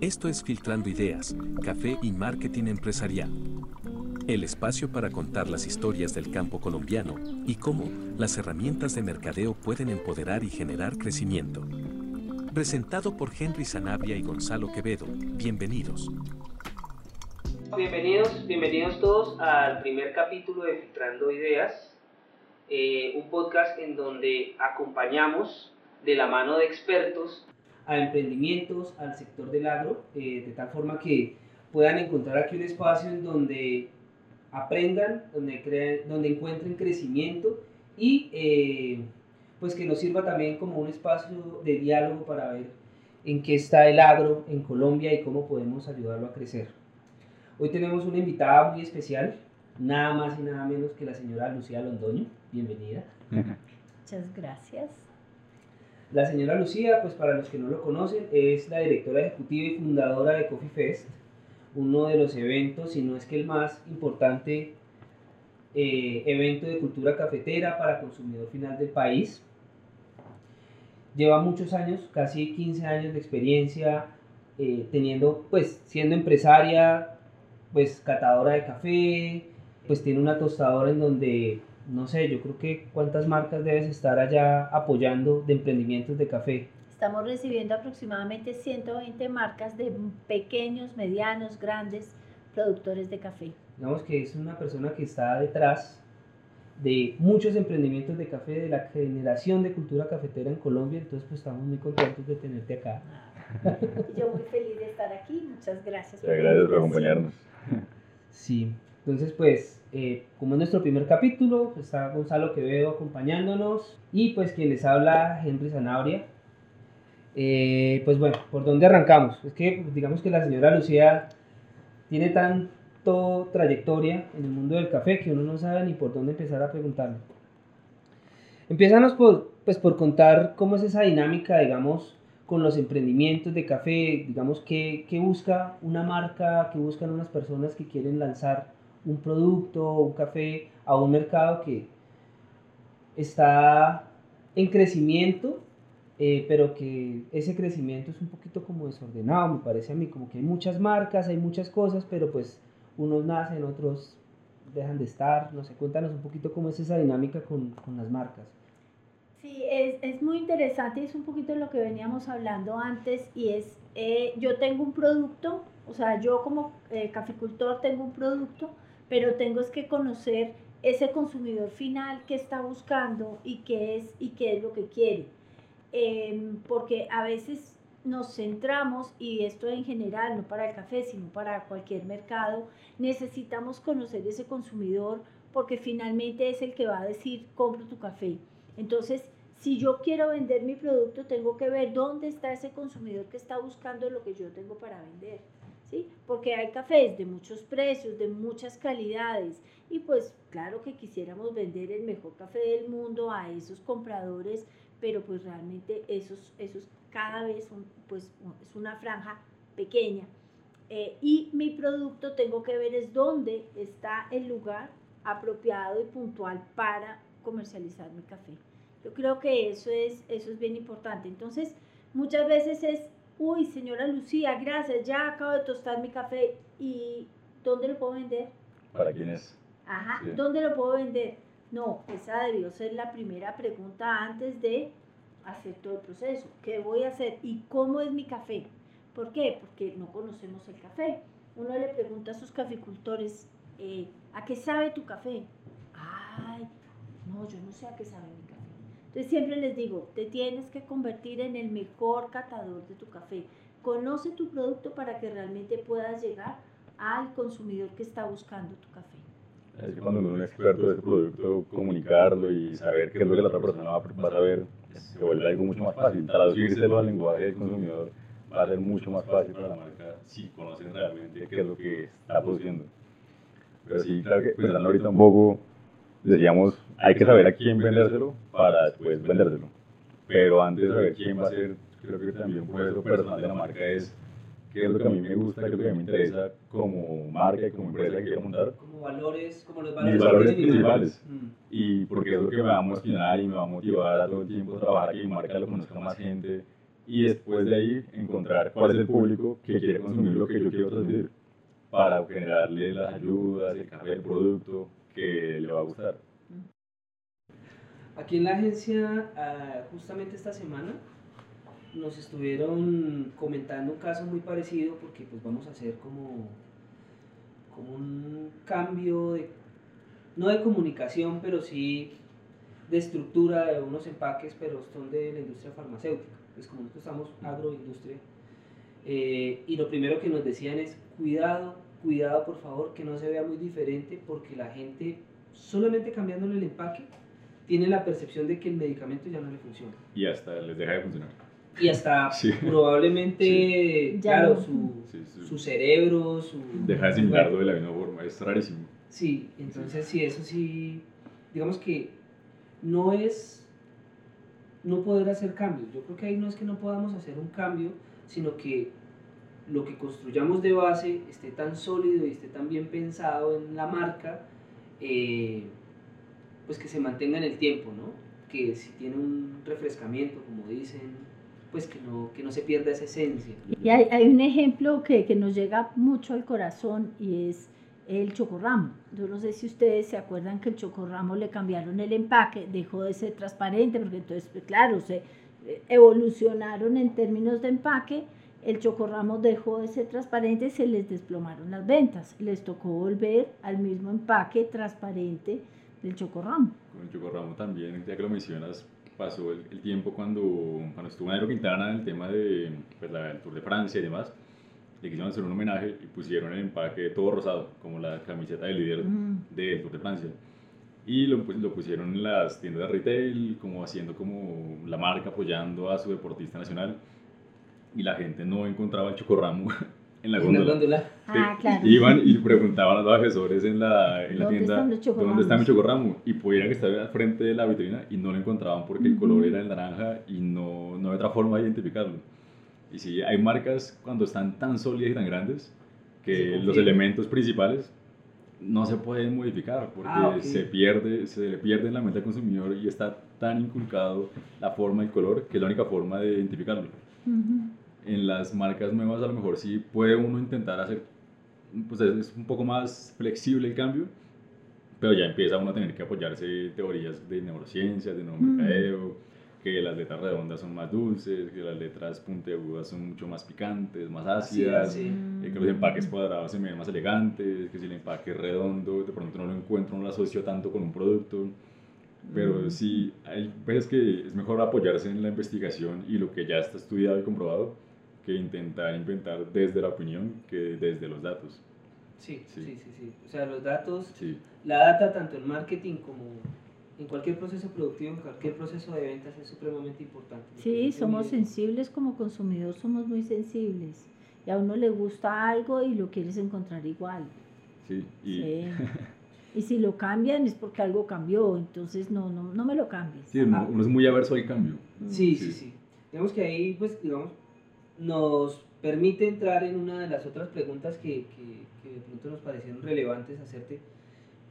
Esto es Filtrando Ideas, Café y Marketing Empresarial. El espacio para contar las historias del campo colombiano y cómo las herramientas de mercadeo pueden empoderar y generar crecimiento. Presentado por Henry Sanabria y Gonzalo Quevedo. Bienvenidos. Bienvenidos, bienvenidos todos al primer capítulo de Filtrando Ideas, eh, un podcast en donde acompañamos de la mano de expertos a emprendimientos, al sector del agro, eh, de tal forma que puedan encontrar aquí un espacio en donde aprendan, donde, creen, donde encuentren crecimiento y eh, pues que nos sirva también como un espacio de diálogo para ver en qué está el agro en Colombia y cómo podemos ayudarlo a crecer. Hoy tenemos una invitada muy especial, nada más y nada menos que la señora Lucía Londoño. Bienvenida. Muchas gracias. La señora Lucía, pues para los que no lo conocen, es la directora ejecutiva y fundadora de Coffee Fest, uno de los eventos, si no es que el más importante eh, evento de cultura cafetera para consumidor final del país. Lleva muchos años, casi 15 años de experiencia, eh, teniendo, pues, siendo empresaria, pues, catadora de café, pues tiene una tostadora en donde no sé, yo creo que cuántas marcas debes estar allá apoyando de emprendimientos de café. Estamos recibiendo aproximadamente 120 marcas de pequeños, medianos, grandes productores de café. Digamos que es una persona que está detrás de muchos emprendimientos de café, de la generación de cultura cafetera en Colombia, entonces pues estamos muy contentos de tenerte acá. yo muy feliz de estar aquí, muchas gracias. Por gracias por acompañarnos. Sí, entonces pues eh, como es nuestro primer capítulo, pues, está Gonzalo Quevedo acompañándonos y pues quien les habla, Henry Zanabria. Eh, pues bueno, ¿por dónde arrancamos? Es que digamos que la señora Lucía tiene tanto trayectoria en el mundo del café que uno no sabe ni por dónde empezar a preguntarle. Empiezanos por, pues, por contar cómo es esa dinámica, digamos, con los emprendimientos de café, digamos, qué, qué busca una marca, qué buscan unas personas que quieren lanzar un producto, un café a un mercado que está en crecimiento, eh, pero que ese crecimiento es un poquito como desordenado, me parece a mí, como que hay muchas marcas, hay muchas cosas, pero pues unos nacen, otros dejan de estar, no sé, cuéntanos un poquito cómo es esa dinámica con, con las marcas. Sí, es, es, muy interesante, es un poquito lo que veníamos hablando antes y es, eh, yo tengo un producto, o sea, yo como eh, caficultor tengo un producto, pero tengo que conocer ese consumidor final que está buscando y qué es, y qué es lo que quiere. Em, porque a veces nos centramos, y esto en general, no para el café, sino para cualquier mercado, necesitamos conocer ese consumidor porque finalmente es el que va a decir, compro tu café. Entonces, si yo quiero vender mi producto, tengo que ver dónde está ese consumidor que está buscando lo que yo tengo para vender. Porque hay cafés de muchos precios, de muchas calidades y pues claro que quisiéramos vender el mejor café del mundo a esos compradores, pero pues realmente esos, esos cada vez son, pues es una franja pequeña. Eh, y mi producto tengo que ver es dónde está el lugar apropiado y puntual para comercializar mi café. Yo creo que eso es, eso es bien importante. Entonces, muchas veces es uy, señora Lucía, gracias, ya acabo de tostar mi café y ¿dónde lo puedo vender? ¿Para quién es? Ajá, ¿dónde lo puedo vender? No, esa debió ser la primera pregunta antes de hacer todo el proceso. ¿Qué voy a hacer? ¿Y cómo es mi café? ¿Por qué? Porque no conocemos el café. Uno le pregunta a sus caficultores, eh, ¿a qué sabe tu café? Ay, no, yo no sé a qué sabe mi café. Entonces siempre les digo, te tienes que convertir en el mejor catador de tu café. Conoce tu producto para que realmente puedas llegar al consumidor que está buscando tu café. Es que cuando uno es un experto de ese producto, comunicarlo y saber qué es lo que la otra persona va, a saber, se vuelve algo mucho más fácil. Traducírselo al lenguaje del consumidor va a ser mucho más fácil para la marca si conocen realmente qué es lo que está produciendo. Pero sí, claro que pensando ahorita un poco, decíamos, hay que saber a quién vendérselo para después vendérselo. Pero antes de saber quién va a ser, creo que también un proceso personal de la marca es qué es lo que a mí me gusta, qué es lo que a mí me interesa como marca y como empresa que quiero montar. Como valores, como los valores, Mis valores principales. Mm. Y porque es lo que me va a emocionar y me va a motivar a todo el tiempo trabajar que mi marca lo conozca más gente y después de ahí encontrar cuál es el público que quiere consumir lo que yo quiero transmitir para generarle las ayudas, el café, el producto que le va a gustar. Aquí en la agencia, ah, justamente esta semana, nos estuvieron comentando un caso muy parecido porque pues vamos a hacer como, como un cambio de, no de comunicación, pero sí de estructura de unos empaques, pero son de la industria farmacéutica. Pues como nosotros estamos agroindustria. Eh, y lo primero que nos decían es, cuidado, cuidado por favor, que no se vea muy diferente porque la gente, solamente cambiándole el empaque, tiene la percepción de que el medicamento ya no le funciona. Y hasta les deja de funcionar. Y hasta probablemente, claro, su, su, cerebro, su... Deja de asimilarlo de la misma forma, es rarísimo. Sí, entonces sí, eso sí, digamos que no es no poder hacer cambios. Yo creo que ahí no es que no podamos hacer un cambio, sino que lo que construyamos de base esté tan sólido y esté tan bien pensado en la marca, eh, pues que se mantenga en el tiempo, ¿no? Que si tiene un refrescamiento, como dicen, pues que no, que no se pierda esa esencia. Y hay, un ejemplo que, que, nos llega mucho al corazón y es el chocorramo. Yo no sé si ustedes se acuerdan que el chocorramo le cambiaron el empaque, dejó de ser transparente, porque entonces, pues, claro, se eh, evolucionaron en términos de empaque, el chocorramo dejó de ser transparente y se les desplomaron las ventas. Les tocó volver al mismo empaque transparente del chocorramo. Con el chocorramo también, ya que lo mencionas, pasó el, tiempo cuando, cuando estuvo Nairo Quintana en el tema de pues, la, el Tour de Francia y demás, le quisieron hacer un homenaje y pusieron el empaque todo rosado, como la camiseta del líder mm. del Tour de Francia. Y lo, pues, lo pusieron en las tiendas de retail, como haciendo como la marca apoyando a su deportista nacional. Y la gente no encontraba el chocorramo en la góndola. Ah, claro. Iban y preguntaban a los asesores en la, en la tienda dónde está mi chocorramo y podían estaba al frente de la vitrina y no lo encontraban porque el color era el naranja y no, no había otra forma de identificarlo. Y sí, hay marcas cuando están tan sólidas y tan grandes que los elementos principales no se pueden modificar porque ah, se pierde se le pierde en la mente al consumidor y está tan inculcado la forma y el color que es la única forma de identificarlo en las marcas nuevas a lo mejor sí puede uno intentar hacer, pues es un poco más flexible el cambio, pero ya empieza uno a tener que apoyarse en teorías de neurociencias, de nuevo mercadeo, que las letras redondas son más dulces, que las letras puntiagudas son mucho más picantes, más ácidas, eh, que los empaques cuadrados se ven más elegantes, que si el empaque es redondo, de pronto no lo encuentro, no lo asocio tanto con un producto. Pero sí, hay veces que es mejor apoyarse en la investigación y lo que ya está estudiado y comprobado que intentar inventar desde la opinión que desde los datos. Sí, sí, sí, sí. O sea, los datos, la data tanto en marketing como en cualquier proceso productivo, en cualquier proceso de ventas es supremamente importante. Sí, somos sensibles como consumidores, somos muy sensibles. Y a uno le gusta algo y lo quieres encontrar igual. Sí, y... Y si lo cambian es porque algo cambió, entonces no, no, no me lo cambies. Sí, uno, uno es muy averso al cambio. Sí, sí, sí. Digamos que ahí, pues, digamos, nos permite entrar en una de las otras preguntas que, que, de pronto nos parecieron relevantes hacerte,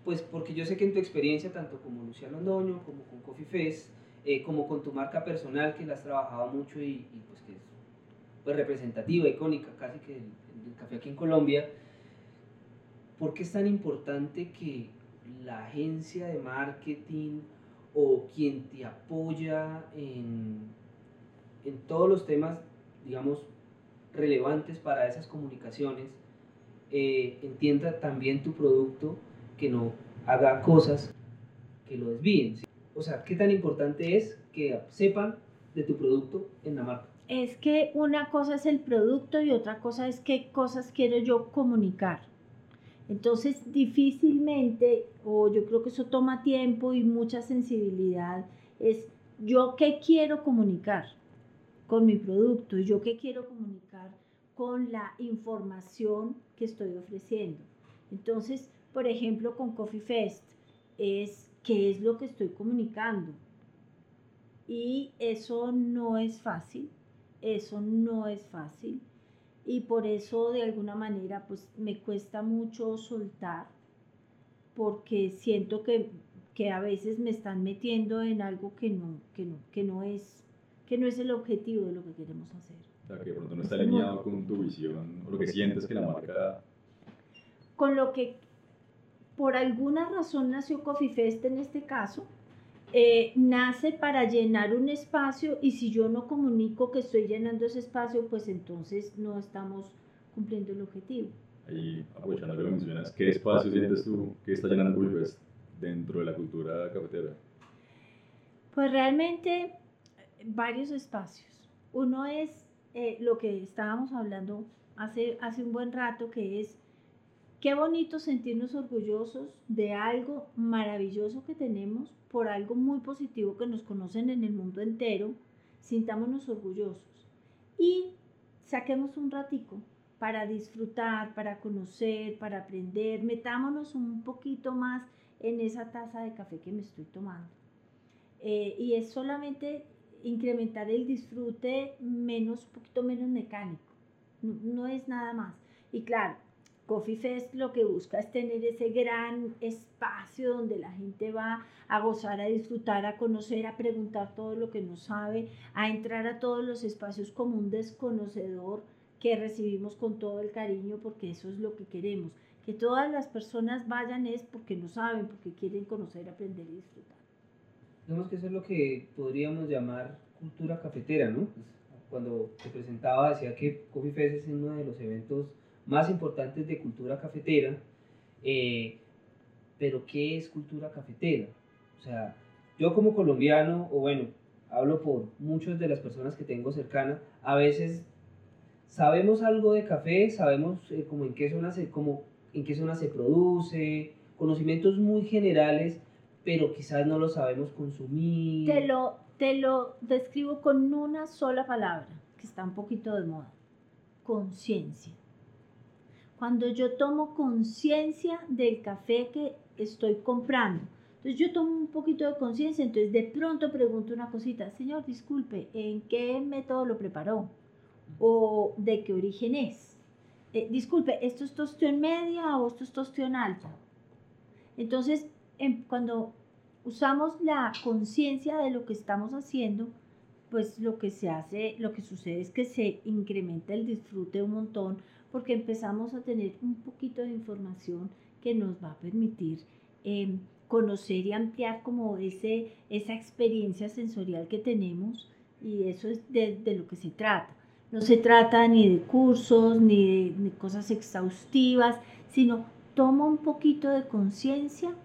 pues porque yo sé que en tu experiencia, tanto como Luciano Andoño, como con Coffee Fest, eh, como con tu marca personal, que la has trabajado mucho y, pues que es pues, representativa, icónica casi que del, café aquí en Colombia, ¿por qué es tan importante que la agencia de marketing o quien te apoya en, en todos los temas digamos, relevantes para esas comunicaciones, eh, entienda también tu producto, que no haga cosas que lo desvíen. O sea, ¿qué tan importante es que sepan de tu producto en la marca? Es que una cosa es el producto y otra cosa es qué cosas quiero yo comunicar. Entonces, difícilmente, o yo creo que eso toma tiempo y mucha sensibilidad, es yo qué quiero comunicar con mi producto y yo qué quiero comunicar con la información que estoy ofreciendo. Entonces, por ejemplo, con Coffee Fest es qué es lo que estoy comunicando. Y eso no es fácil, eso no es fácil. Y por eso de alguna manera pues me cuesta mucho soltar porque siento que, que a veces me están metiendo en algo que no, que no, que no es que no es el objetivo de lo que queremos hacer. O sea, que de pronto no está alineado con tu visión o lo que sientes que la marca... Con lo que por alguna razón nació Coffee Fest en este caso, eh, nace para llenar un espacio y si yo no comunico que estoy llenando ese espacio, pues entonces no estamos cumpliendo el objetivo. Ahí, aprovechando lo que mencionas, ¿qué espacio sientes tú que está llenando Coffee Fest dentro de la cultura cafetera? Pues realmente varios espacios. Uno es eh, lo que estábamos hablando hace, hace un buen rato, que es qué bonito sentirnos orgullosos de algo maravilloso que tenemos, por algo muy positivo que nos conocen en el mundo entero, sintámonos orgullosos. Y saquemos un ratico para disfrutar, para conocer, para aprender, metámonos un poquito más en esa taza de café que me estoy tomando. Eh, y es solamente incrementar el disfrute menos, poquito menos mecánico. No, es nada más. Y claro, Coffee Fest lo que busca es tener ese gran espacio donde la gente va a gozar, a disfrutar, a conocer, a preguntar todo lo que no sabe, a entrar a todos los espacios como un desconocedor que recibimos con todo el cariño porque eso es lo que queremos. Que todas las personas vayan es porque no saben, porque quieren conocer, aprender y disfrutar. Digamos que eso es lo que podríamos llamar cultura cafetera, ¿no? Pues, cuando te presentaba decía que Coffee Fest es uno de los eventos más importantes de cultura cafetera, eh, pero ¿qué es cultura cafetera? O sea, yo como colombiano, o bueno, hablo por muchas de las personas que tengo cercanas, a veces sabemos algo de café, sabemos eh, como en qué zona se, como en qué zona se produce, conocimientos muy generales, pero quizás no lo sabemos consumir. Te lo, te lo describo con una sola palabra, que está un poquito de moda, conciencia. Cuando yo tomo conciencia del café que estoy comprando, entonces yo tomo un poquito de conciencia, entonces de pronto pregunto una cosita, señor, disculpe, ¿en qué método lo preparó? ¿O de qué origen es? Eh, disculpe, ¿esto es tostión media o esto es tostión alta? Entonces, cuando usamos la conciencia de lo que estamos haciendo, pues lo que se hace, lo que sucede es que se incrementa el disfrute un montón porque empezamos a tener un poquito de información que nos va a permitir em, conocer y ampliar como ese, esa experiencia sensorial que tenemos y eso es de, lo que se trata. No se trata ni de cursos ni de cosas exhaustivas, sino toma un poquito de conciencia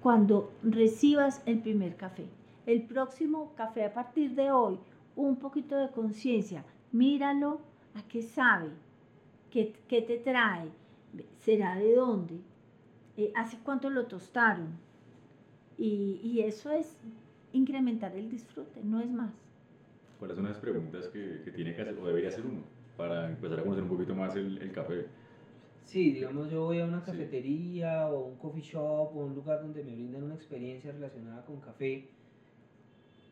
cuando recibas el primer café. El próximo café a partir de hoy, un poquito de conciencia, míralo a qué sabe, qué, te trae, será de dónde, eh, hace cuánto lo tostaron. Y, eso es incrementar el disfrute, no es más. ¿Cuáles son las preguntas que, tiene que hacer o debería hacer uno para empezar a conocer un poquito más el café? Sí, digamos yo voy a una cafetería o un coffee shop o un lugar donde me brindan una experiencia relacionada con café.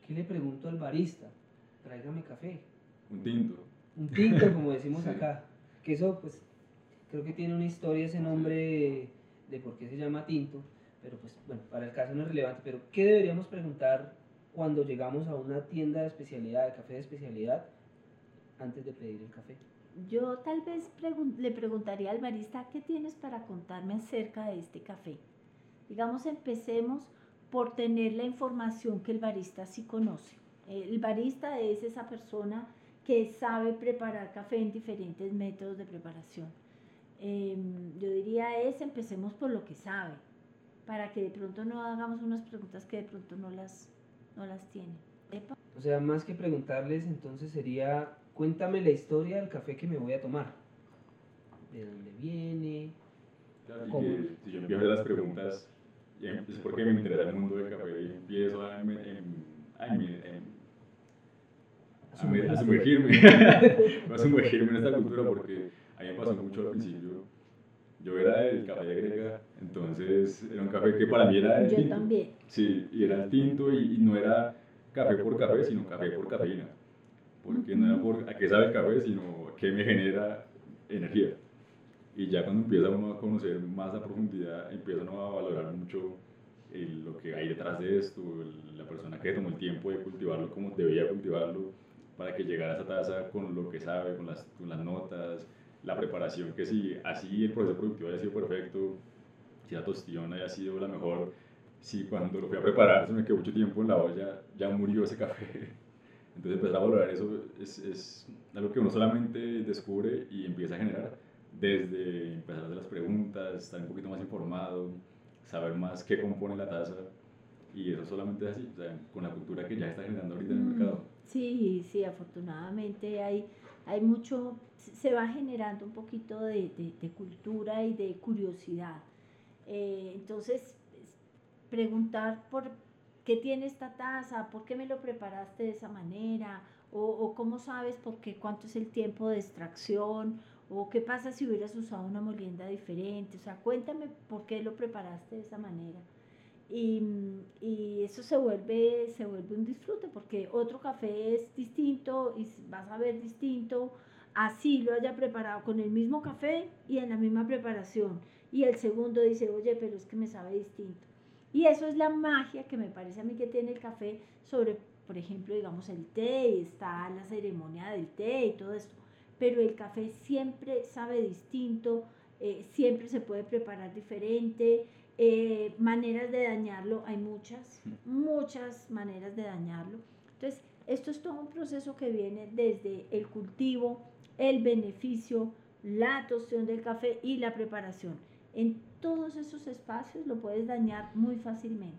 ¿Qué le pregunto al barista? Tráigame café. Un tinto. Un tinto, como decimos acá. Que eso, pues, creo que tiene una historia ese nombre de, por qué se llama tinto. Pero, pues, bueno, para el caso no es relevante. Pero, ¿qué deberíamos preguntar cuando llegamos a una tienda de especialidad, de café de especialidad, antes de pedir el café? Yo tal vez le preguntaría al barista, ¿qué tienes para contarme acerca de este café? Digamos, empecemos por tener la información que el barista sí conoce. El barista es esa persona que sabe preparar café en diferentes métodos de preparación. Em, yo diría es, empecemos por lo que sabe, para que de pronto no hagamos unas preguntas que de pronto no las, no las tiene. O sea, más que preguntarles, entonces sería cuéntame la historia del café que me voy a tomar. ¿De dónde viene? Claro, y si yo empiezo a hacer las preguntas, es porque me interesa el mundo del café y empiezo a, a, sumergirme, a sumergirme en esta cultura porque a mí me pasó mucho al principio. Yo era del café de grega, entonces era un café que para mí era el Yo también. Sí, y era el tinto y no era café por café, sino café por cafeína porque no era por a qué sabe el café, sino qué me genera energía. Y ya cuando empieza uno a conocer más a profundidad, empieza uno a valorar mucho lo que hay detrás de esto, la persona que tomó el tiempo de cultivarlo como debía cultivarlo, para que llegara a esa taza con lo que sabe, con las, con las notas, la preparación, que si así el proceso productivo haya sido perfecto, si la tostión haya sido la mejor, si cuando lo fui a preparar se me quedó mucho tiempo en la olla, ya murió ese café. Entonces empezar a valorar eso es, es algo que uno solamente descubre y empieza a generar desde empezar a hacer las preguntas, estar un poquito más informado, saber más qué compone la taza y eso solamente es así, o sea, con la cultura que ya está generando ahorita en el Mm, mercado. Sí, sí, afortunadamente hay, hay mucho, se va generando un poquito de, de- de cultura y de curiosidad. Eh, entonces, es preguntar por qué tiene esta taza, por qué me lo preparaste de esa manera, o, cómo sabes por qué, cuánto es el tiempo de extracción, o qué pasa si hubieras usado una molienda diferente, o sea, cuéntame por qué lo preparaste de esa manera. Y, y eso se vuelve, se vuelve un disfrute porque otro café es distinto y vas a ver distinto, así lo haya preparado con el mismo café y en la misma preparación. Y el segundo dice, oye, pero es que me sabe distinto. Y eso es la magia que me parece a mí que tiene el café sobre, por ejemplo, digamos el té, y está la ceremonia del té y todo esto. Pero el café siempre sabe distinto, eh, siempre se puede preparar diferente. Eh, maneras de dañarlo, hay muchas, muchas maneras de dañarlo. Entonces, esto es todo un proceso que viene desde el cultivo, el beneficio, la tostión del café y la preparación. En todos esos espacios lo puedes dañar muy fácilmente.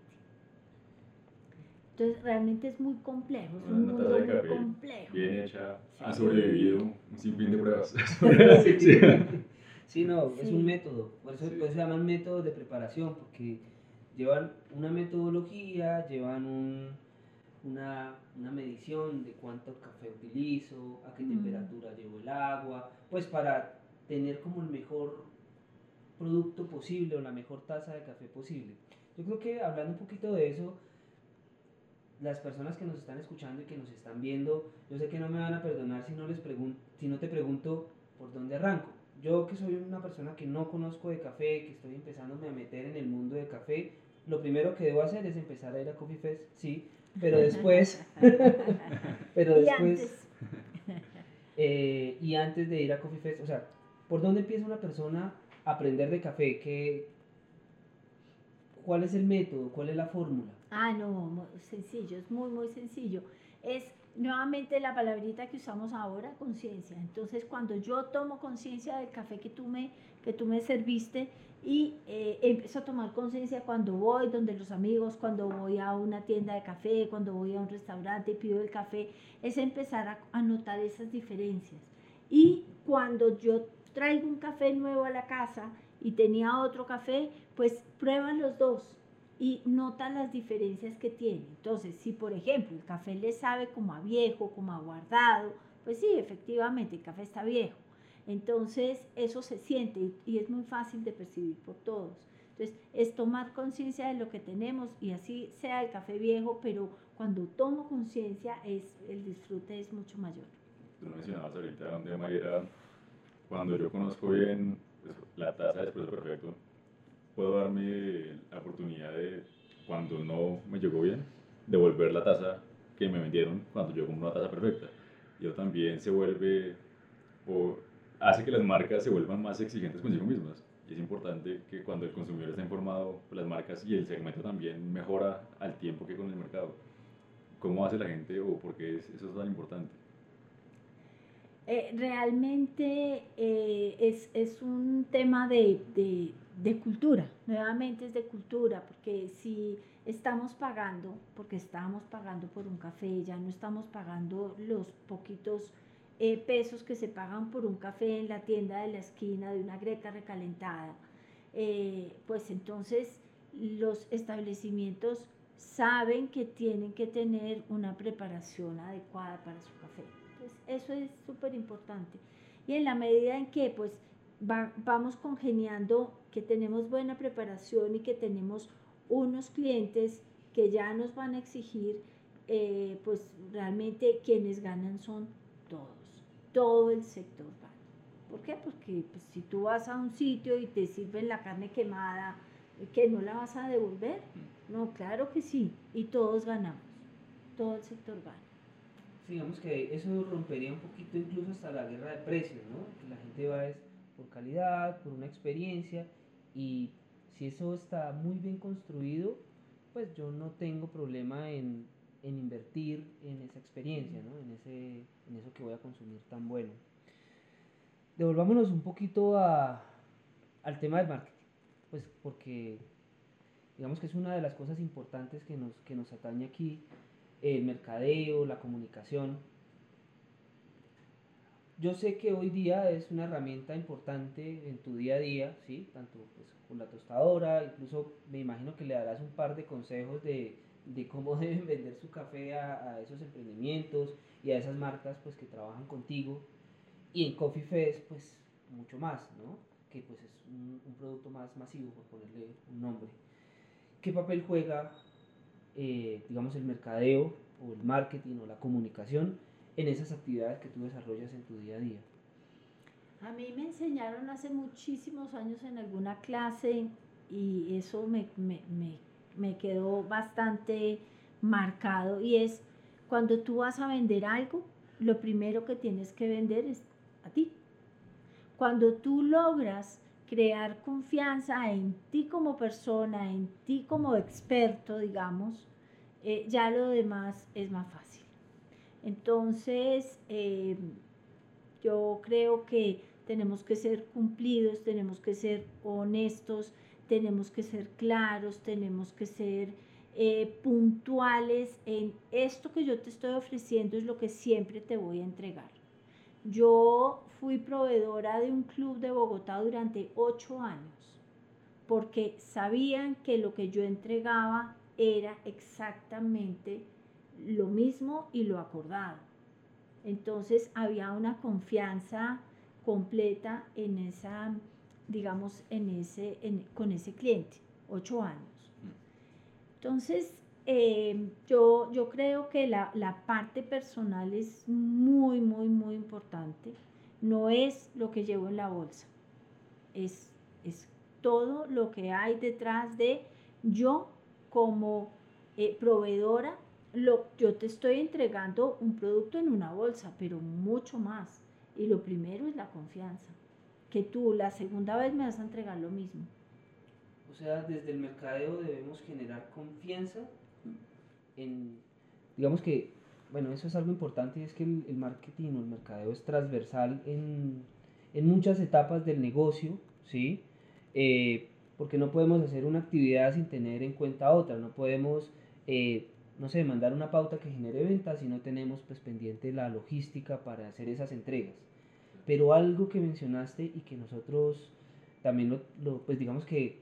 Entonces, realmente es muy complejo, es un Una mundo muy café complejo. bien hecha, ha Sí. sobrevivido un sinfín de pruebas. Sí. Sí, no, es Sí. un método. Por eso, Sí. por eso se llaman métodos de preparación, porque llevan una metodología, llevan un- una, una medición de cuánto café utilizo, a qué Mm. temperatura llevo el agua, pues para tener como el mejor producto posible o la mejor taza de café posible. Yo creo que hablando un poquito de eso, las personas que nos están escuchando y que nos están viendo, yo sé que no me van a perdonar si no les pregun- si no te pregunto por dónde arranco. Yo que soy una persona que no conozco de café, que estoy empezándome a meter en el mundo de café, lo primero que debo hacer es empezar a ir a Coffee Fest, sí, pero después, pero y después, antes, eh, y antes de ir a Coffee Fest, o sea, ¿por dónde empieza una persona aprender de café? ¿Qué, ¿Cuál es el método? ¿Cuál es la fórmula? Ah, no, mu- sencillo, es muy, muy sencillo. Es nuevamente la palabrita que usamos ahora, conciencia. Entonces, cuando yo tomo conciencia del café que tú me, que tú me serviste y eh, empiezo a tomar conciencia cuando voy donde los amigos, cuando voy a una tienda de café, cuando voy a un restaurante y pido el café, es empezar a, a notar esas diferencias. Y cuando yo traigo un café nuevo a la casa y tenía otro café, pues prueban los dos y nota las diferencias que tiene. Entonces, si por ejemplo el café le sabe como a viejo, como a guardado, pues sí, efectivamente el café está viejo. Entonces, eso se siente y, es muy fácil de percibir por todos. Entonces, es tomar conciencia de lo que tenemos y así sea el café viejo, pero cuando tomo conciencia es el disfrute es mucho mayor. Tú mencionabas ahorita donde Mayra, cuando yo conozco bien pues, la taza de espresso perfecto, puedo darme la oportunidad de, cuando no me llegó bien, devolver la taza que me vendieron cuando yo compro una taza perfecta. Y eso también se vuelve, o hace que las marcas se vuelvan más exigentes consigo mismas. Y es importante que cuando el consumidor está informado, las marcas y el segmento también mejora al tiempo que con el mercado. ¿Cómo hace la gente o por qué es, eso es tan importante? Eh, realmente eh, es, es un tema de, de- cultura, nuevamente es de cultura, porque si estamos pagando, porque estamos pagando por un café, ya no estamos pagando los poquitos eh, pesos que se pagan por un café en la tienda de la esquina de una greta recalentada, pues entonces los establecimientos saben que tienen que tener una preparación adecuada para su café. Entonces, eso es súper importante. Y en la medida en que pues va- vamos congeniando que tenemos buena preparación y que tenemos unos clientes que ya nos van a exigir, eh, pues realmente quienes ganan son todos, todo el sector gana. ¿Por qué? Porque pues, si tú vas a un sitio y te sirven la carne quemada, que no la vas a devolver. No, claro que sí, y todos ganamos. todo el sector gane. Digamos que eso rompería un poquito incluso hasta la guerra de precios, ¿no? Que la gente va es por calidad, por una experiencia y si eso está muy bien construido, pues yo no tengo problema en, en invertir en esa experiencia, ¿no? en, ese, en eso que voy a consumir tan bueno. Devolvámonos un poquito a, al tema del marketing, pues porque digamos que es una de las cosas importantes que nos, que nos atañe aquí, el mercadeo, la comunicación. Yo sé que hoy día es una herramienta importante en tu día a día, ¿sí? tanto pues, con la tostadora, incluso me imagino que le darás un par de consejos de, de cómo deben vender su café a, a, esos emprendimientos y a esas marcas pues, que trabajan contigo. Y en Coffee Fest, pues mucho más, ¿no? que pues, es un, un producto más masivo, por ponerle un nombre. ¿Qué papel juega, eh, digamos, el mercadeo o el marketing o la comunicación en esas actividades que tú desarrollas en tu día a día? A mí me enseñaron hace muchísimos años en alguna clase y eso me, me, me, me quedó bastante marcado y es cuando tú vas a vender algo, lo primero que tienes que vender es a ti. Cuando tú logras crear confianza en ti como persona, en ti como experto, digamos, eh, ya lo demás es más fácil. Entonces, eh, yo creo que tenemos que ser cumplidos, tenemos que ser honestos, tenemos que ser claros, tenemos que ser eh, puntuales en esto que yo te estoy ofreciendo es lo que siempre te voy a entregar. Yo fui proveedora de un club de Bogotá durante ocho años porque sabían que lo que yo entregaba era exactamente lo mismo y lo acordado. Entonces había una confianza completa en esa, digamos, en ese, con ese cliente, ocho años. Entonces, eh, yo, yo creo que la, la, parte personal es muy, muy, muy importante. No es lo que llevo en la bolsa, es, es todo lo que hay detrás de yo como eh, proveedora. Lo, yo te estoy entregando un producto en una bolsa, pero mucho más. Y lo primero es la confianza, que tú la segunda vez me vas a entregar lo mismo. O sea, desde el mercadeo debemos generar confianza digamos que, bueno, eso es algo importante, es que el, marketing o el mercadeo es transversal en, en muchas etapas del negocio, ¿sí? Eh, porque no podemos hacer una actividad sin tener en cuenta otra, no podemos, eh, no sé, mandar una pauta que genere ventas si no tenemos pues pendiente la logística para hacer esas entregas. Pero algo que mencionaste y que nosotros también lo, lo pues digamos que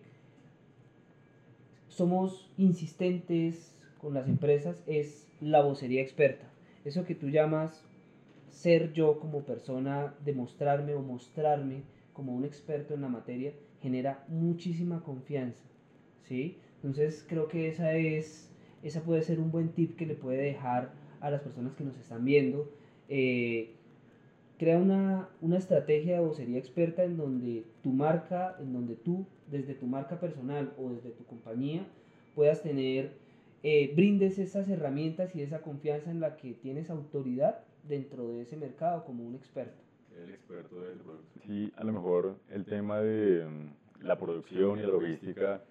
somos insistentes, con las empresas es la vocería experta. Eso que tú llamas ser yo como persona, demostrarme o mostrarme como un experto en la materia, genera muchísima confianza. ¿sí? Entonces creo que esa, es, esa puede ser un buen tip que le puede dejar a las personas que nos están viendo. Eh, crea una, una estrategia de vocería experta en donde tu marca, en donde tú, desde tu marca personal o desde tu compañía, puedas tener eh, brindes esas herramientas y esa confianza en la que tienes autoridad dentro de ese mercado como un experto. El experto del producto. Sí, a lo mejor el tema de mm, la producción y la logística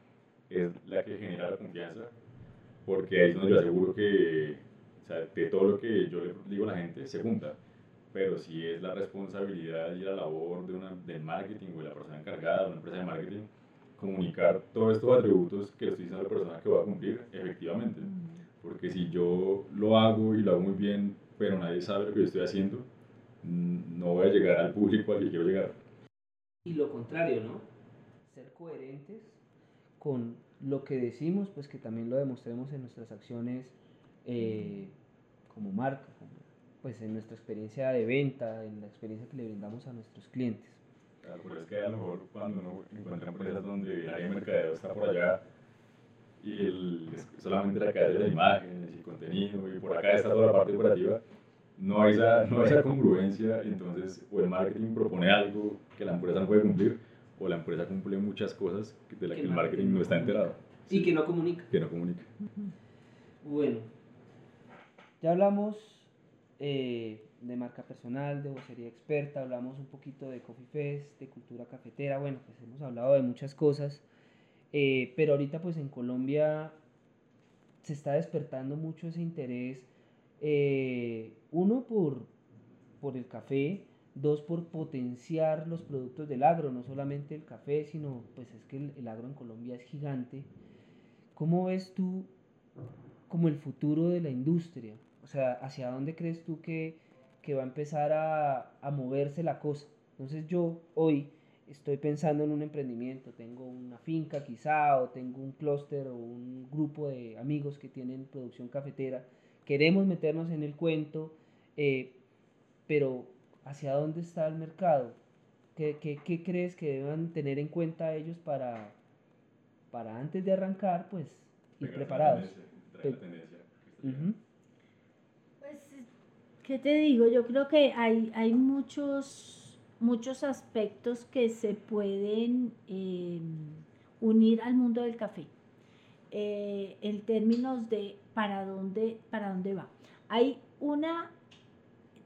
es la que genera la confianza, porque ahí es donde yo aseguro que o sea, de todo lo que yo le digo a la gente se junta, pero si es la responsabilidad y la labor de una, del marketing o de la persona encargada de una empresa de marketing, comunicar todos estos atributos que estoy diciendo a la persona que va a cumplir efectivamente. Porque si yo lo hago y lo hago muy bien, pero nadie sabe lo que yo estoy haciendo, mm, no voy a llegar al público al que quiero llegar. Y lo contrario, ¿no? Ser coherentes con lo que decimos, pues que también lo demostremos en nuestras acciones eh, como marca, pues en nuestra experiencia de venta, en la experiencia que le brindamos a nuestros clientes. Claro, es que a lo mejor cuando uno encuentra empresas donde el área de mercadeo está por allá y el, solamente la cadena de imágenes y contenido y por acá está toda la parte operativa, no hay esa, no hay esa congruencia, entonces o el marketing propone algo que la empresa no puede cumplir o la empresa cumple muchas cosas de las que, el marketing no está enterado. Y que no comunica. Que no comunica. Bueno, Ya hablamos eh, de marca personal, de vocería experta, hablamos un poquito de Coffee Fest, de cultura cafetera, bueno, pues hemos hablado de muchas cosas, eh, pero ahorita pues en Colombia se está despertando mucho ese interés, eh, uno por, por el café, dos por potenciar los productos del agro, no solamente el café, sino pues es que el, agro en Colombia es gigante. ¿Cómo ves tú como el futuro de la industria? O sea, ¿hacia dónde crees tú que, que va a empezar a, a, moverse la cosa? Entonces yo hoy estoy pensando en un emprendimiento, tengo una finca quizá, o tengo un clúster o un grupo de amigos que tienen producción cafetera, queremos meternos en el cuento, eh, pero hacia dónde está el mercado, ¿Qué, qué, qué, crees que deban tener en cuenta ellos para, para antes de arrancar, pues, ir preparados? ¿Qué te digo? Yo creo que hay, hay muchos, muchos aspectos que se pueden eh, unir al mundo del café. Eh, en términos de para dónde, para dónde va. Hay una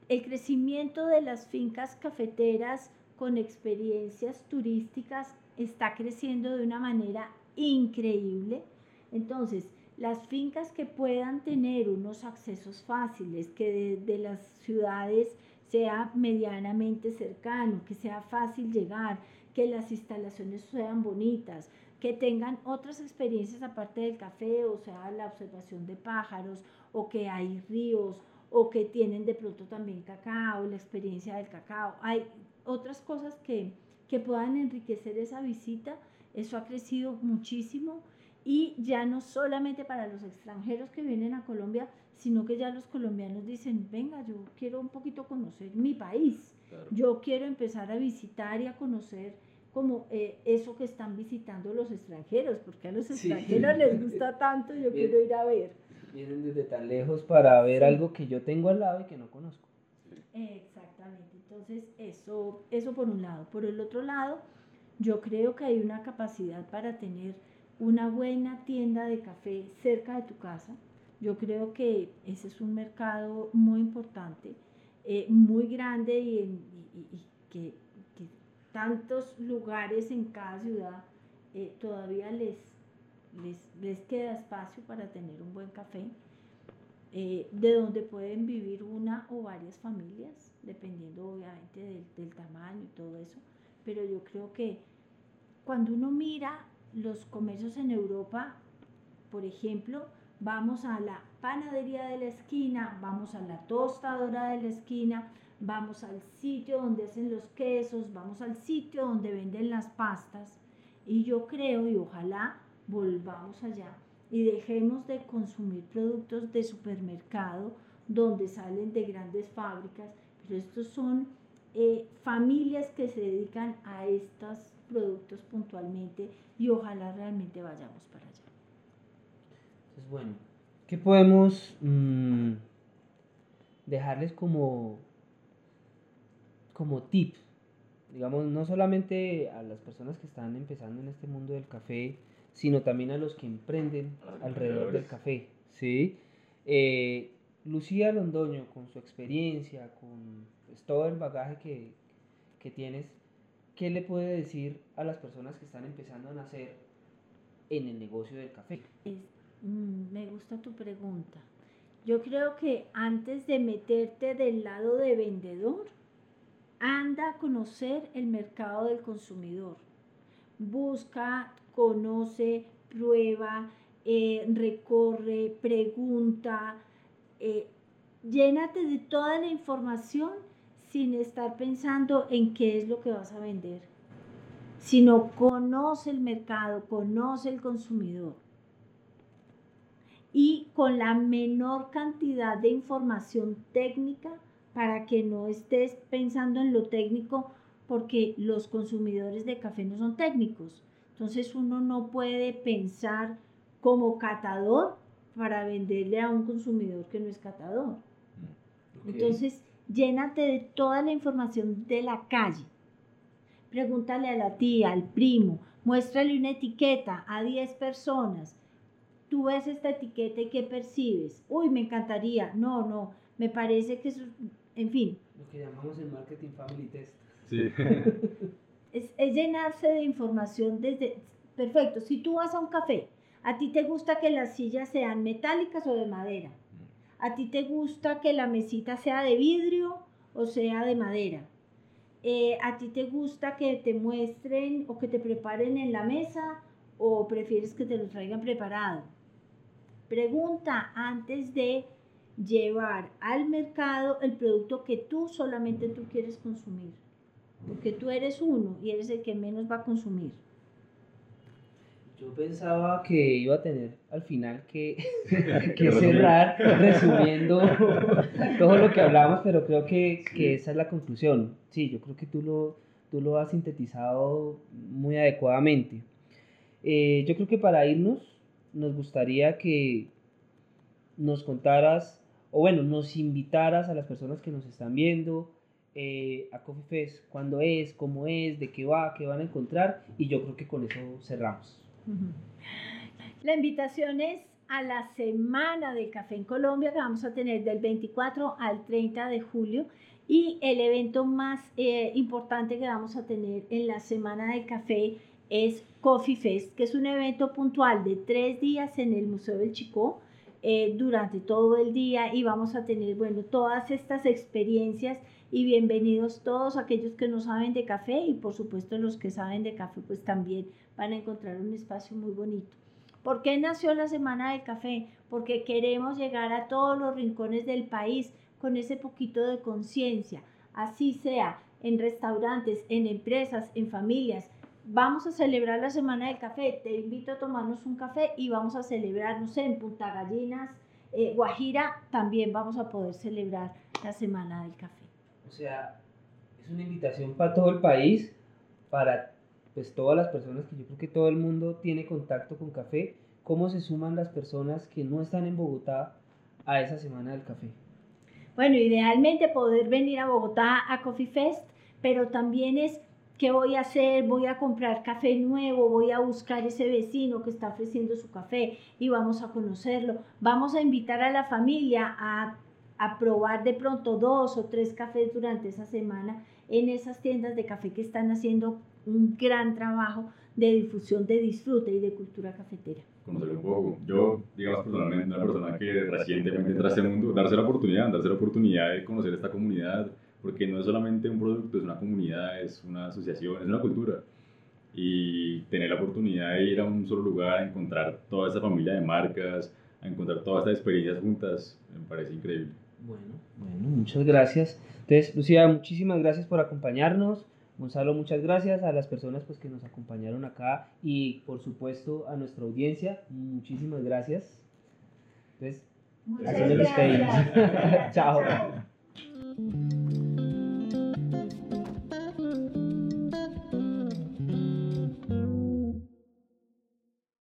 el crecimiento de las fincas cafeteras con experiencias turísticas está creciendo de una manera increíble. Entonces, las fincas que puedan tener unos accesos fáciles, que de, las ciudades sea medianamente cercano, que sea fácil llegar, que las instalaciones sean bonitas, que tengan otras experiencias aparte del café, o sea, la observación de pájaros, o que hay ríos, o que tienen de pronto también cacao, la experiencia del cacao. Hay otras cosas que, que puedan enriquecer esa visita. Eso ha crecido muchísimo y ya no solamente para los extranjeros que vienen a Colombia, sino que ya los colombianos dicen, venga, yo quiero un poquito conocer mi país, yo quiero empezar a visitar y a conocer como eh, eso que están visitando los extranjeros, porque a los extranjeros les gusta tanto, yo quiero ir a ver vienen desde tan lejos para ver algo que yo tengo al lado y que no conozco. Exactamente, entonces eso, eso por un lado. Por el otro lado, yo creo que hay una capacidad para tener una buena tienda de café cerca de tu casa. Yo creo que ese es un mercado muy importante, eh, muy grande y, que, tantos lugares en cada ciudad eh, todavía les, les, queda espacio para tener un buen café, eh, de donde pueden vivir una o varias familias, dependiendo obviamente del, tamaño y todo eso. Pero yo creo que cuando uno mira los comercios en Europa, por ejemplo, vamos a la panadería de la esquina, vamos a la tostadora de la esquina, vamos al sitio donde hacen los quesos, vamos al sitio donde venden las pastas. Y yo creo, y ojalá volvamos allá y dejemos de consumir productos de supermercado donde salen de grandes fábricas, pero estos son eh, familias que se dedican a estos productos puntualmente y ojalá realmente vayamos para allá. Entonces, bueno, ¿qué podemos mm, dejarles como, como tip? Digamos, no solamente a las personas que están empezando en este mundo del café, sino también a los que emprenden alrededor del café. ¿sí? Eh, Lucía Londoño, con su experiencia, con pues, todo el bagaje que, que, tienes, ¿qué le puede decir a las personas que están empezando a nacer en el negocio del café? Mm, me gusta tu pregunta. Yo creo que antes de meterte del lado de vendedor, anda a conocer el mercado del consumidor. Busca conoce, prueba, eh, recorre, pregunta, eh, llénate de toda la información sin estar pensando en qué es lo que vas a vender, sino conoce el mercado, conoce el consumidor. Y con la menor cantidad de información técnica para que no estés pensando en lo técnico, porque los consumidores de café no son técnicos entonces uno no puede pensar como catador para venderle a un consumidor que no es catador. Mm, Entonces, llénate de toda la información de la calle. Pregúntale a la tía, al primo, muéstrale una etiqueta a 10 personas. tú ves esta etiqueta y qué percibes. Uy, me encantaría. No, no, me parece que eso, en fin. Lo que llamamos el marketing family test. Sí. Es, es llenarse de información desde... Perfecto, si tú vas a un café, a ti te gusta que las sillas sean metálicas o de madera. A ti te gusta que la mesita sea de vidrio o sea de madera. Eh, a ti te gusta que te muestren o que te preparen en la mesa o prefieres que te lo traigan preparado. Pregunta antes de llevar al mercado el producto que tú solamente tú quieres consumir. Porque tú eres uno y eres el que menos va a consumir. Yo pensaba que iba a tener al final que, que cerrar resumiendo todo lo que hablamos, pero creo que, que, esa es la conclusión. Sí, yo creo que tú lo, tú lo has sintetizado muy adecuadamente. Eh, yo creo que para irnos nos gustaría que nos contaras, o bueno, nos invitaras a las personas que nos están viendo, eh, a Coffee Fest, cuándo es, cómo es, de qué va, qué van a encontrar, y yo creo que con eso cerramos. La invitación es a la Semana del Café en Colombia que vamos a tener del 24 al 30 de julio y el evento más eh, importante que vamos a tener en la Semana del Café es Coffee Fest, que es un evento puntual de tres días en el Museo del Chicó eh, durante todo el día y vamos a tener, bueno, todas estas experiencias y bienvenidos todos aquellos que no saben de café y por supuesto los que saben de café pues también van a encontrar un espacio muy bonito. ¿Por qué nació la Semana del Café? Porque queremos llegar a todos los rincones del país con ese poquito de conciencia, así sea en restaurantes, en empresas, en familias. Vamos a celebrar la Semana del Café, te invito a tomarnos un café y vamos a celebrar, no sé, en Punta Gallinas, eh, Guajira, también vamos a poder celebrar la Semana del Café. O sea, es una invitación para todo el país, para pues todas las personas que yo creo que todo el mundo tiene contacto con café, cómo se suman las personas que no están en Bogotá a esa semana del café. Bueno, idealmente poder venir a Bogotá a Coffee Fest, pero también es qué voy a hacer, voy a comprar café nuevo, voy a buscar ese vecino que está ofreciendo su café y vamos a conocerlo. Vamos a invitar a la familia a, a probar de pronto dos o tres cafés durante esa semana en esas tiendas de café que están haciendo un gran trabajo de difusión de disfrute y de cultura cafetera. Conocer un poco. Yo, digamos, personalmente, una persona que recientemente entraste al mundo, darse la oportunidad, darse la oportunidad de conocer esta comunidad, porque no es solamente un producto, es una comunidad, es una asociación, es una cultura. Y tener la oportunidad de ir a un solo lugar, a encontrar toda esta familia de marcas, a encontrar todas estas experiencias juntas, me parece increíble. Bueno, bueno, muchas gracias. Entonces, Lucía, muchísimas gracias por acompañarnos. Gonzalo, muchas gracias a las personas pues, que nos acompañaron acá y por supuesto a nuestra audiencia, muchísimas gracias. Entonces, Muchas gracias. Chao.